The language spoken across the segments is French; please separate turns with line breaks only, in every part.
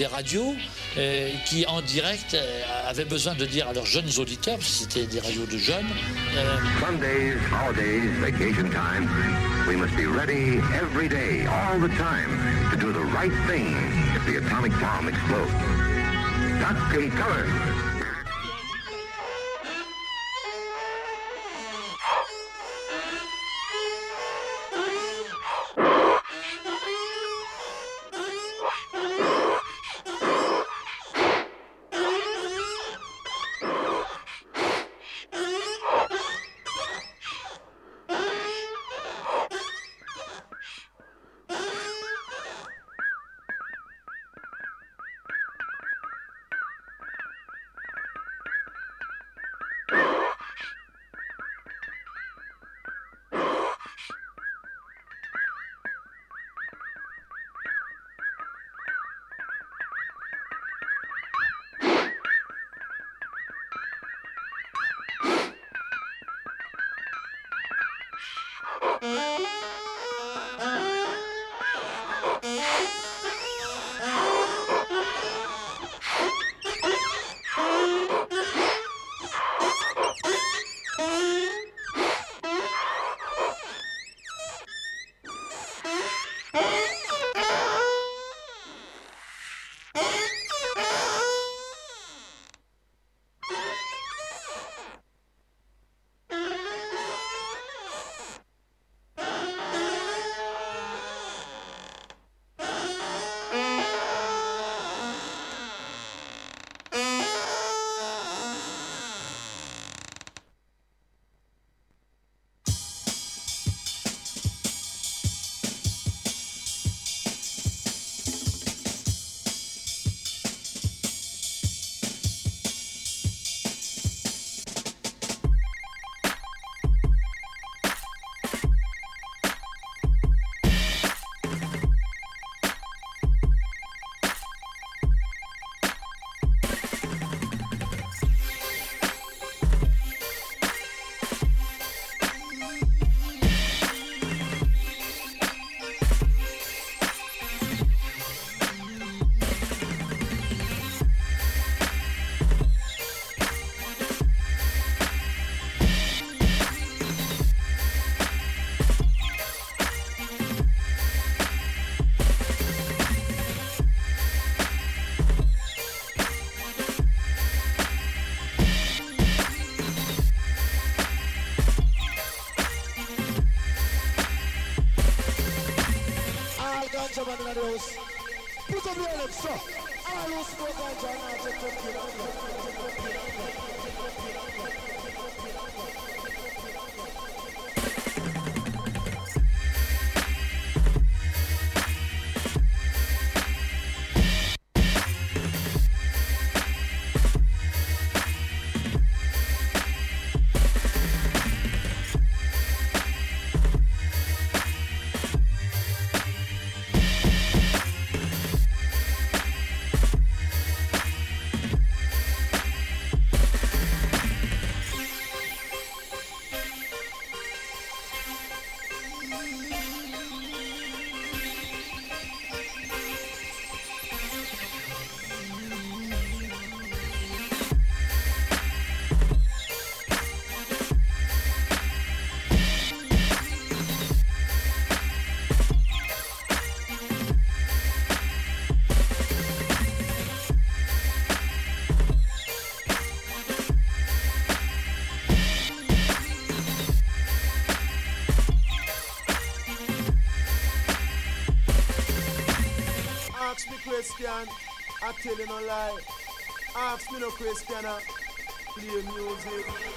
des radios euh, qui, en direct, euh, avaient besoin de dire à leurs jeunes auditeurs, parce que c'était des radios de jeunes. euh,
Sundays, holidays, vacation time. We must be ready every day, all the time, to do the right thing if the atomic bomb explodes. Duck and color.
I tell you no lie. Ask me no question, I play music.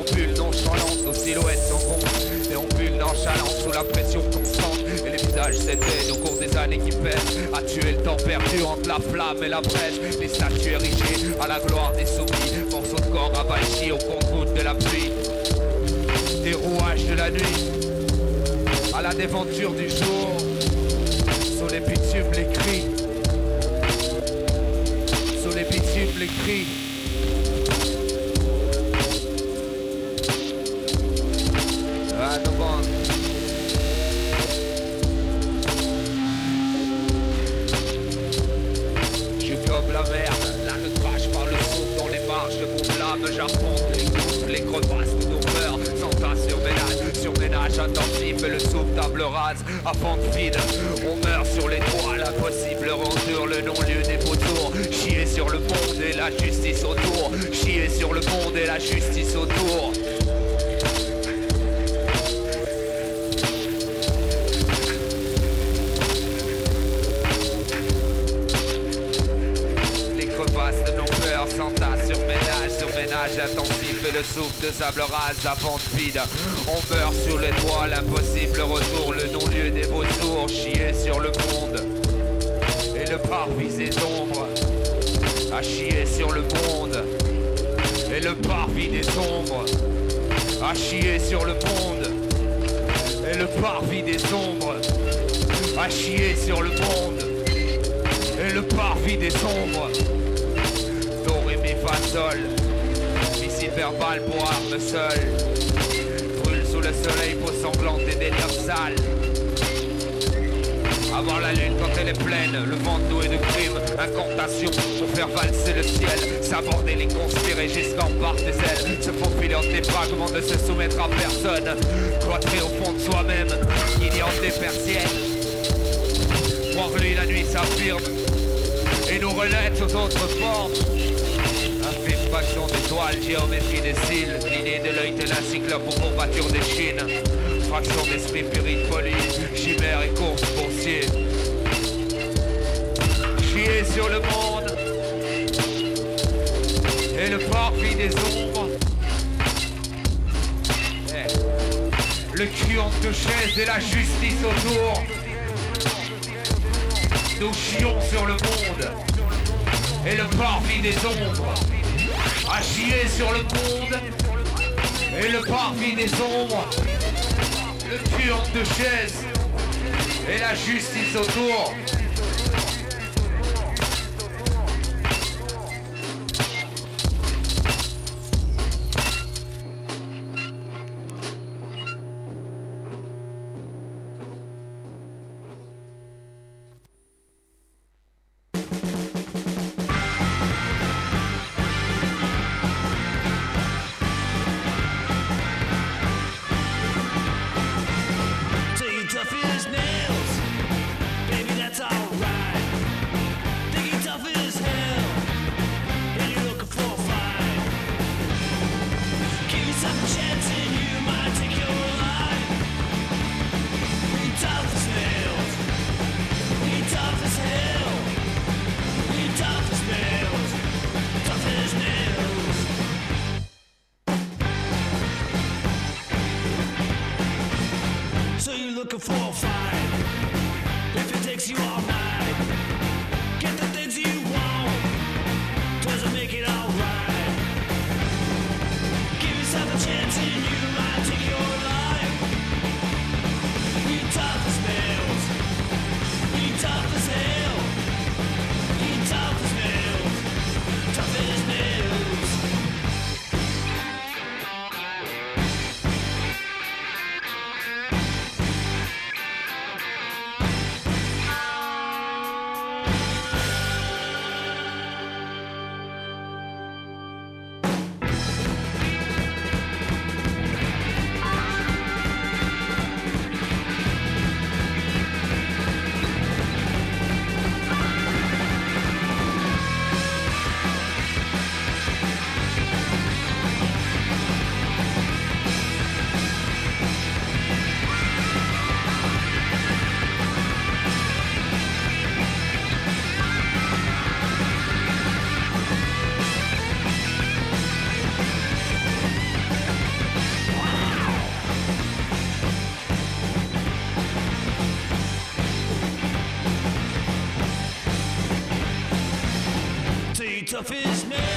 Déambule nonchalante, nos silhouettes sans gond. Déambule nonchalante sous la pression constante. Et les visages s'éteignent au cours des années qui pèsent. À tuer le temps perdu entre la flamme et la brèche. Les statues érigées à la gloire des soumis. Morceaux de corps avachis au compte de la pluie. Des rouages de la nuit. À la déventure du jour. Sous les bitumes, les cris. Sous les bitumes, les cris. Je comme la merde, je crache par le souffle dans les marches de mon blâme, j'affronte les coups, les crevasses de nos peurs, tas sur ménage, sur ménage intensif et le souffle table rase, à pente vide, on meurt sur les toits, l'impossible rendure, le non-lieu des vautours, chier sur le monde et la justice autour, chier sur le monde et la justice autour. Le souffle de sable rase, la pente vide. On meurt sur les toits, l'impossible retour, le non-lieu des vautours, chier sur le monde. Et le parvis des ombres, à chier sur le monde. Et le parvis des ombres, à chier sur le monde. Et le parvis des ombres, à chier sur le monde et le parvis des ombres. Do, ré, mi, fa, sol. Verbal pour arme. Brûle sous le soleil, peau sanglante et délire sale. Avoir la lune quand elle est pleine, le vent doué de crime, incantation pour faire valser le ciel, s'aborder les conspirer jusqu'en part des ailes, se faufiler entre les fragments, ne se soumettre à personne, cloîtrer au fond de soi-même, ignorant des persiennes. Voir lui la nuit s'affirme et nous relève aux autres formes. Fraction d'étoiles, géométrie des cils, l'idée de l'œil tel un cyclope aux courbatures des chines. Fraction d'esprit purine folie, chimère et course boursier. Chier sur le monde et le parvis des ombres. Eh. Le entre deux chaises et la justice autour. Nous chions sur le monde et le parvis des ombres. À chier sur le monde et le parvis des ombres. Le cul entre deux chaises et la justice autour.
of is made.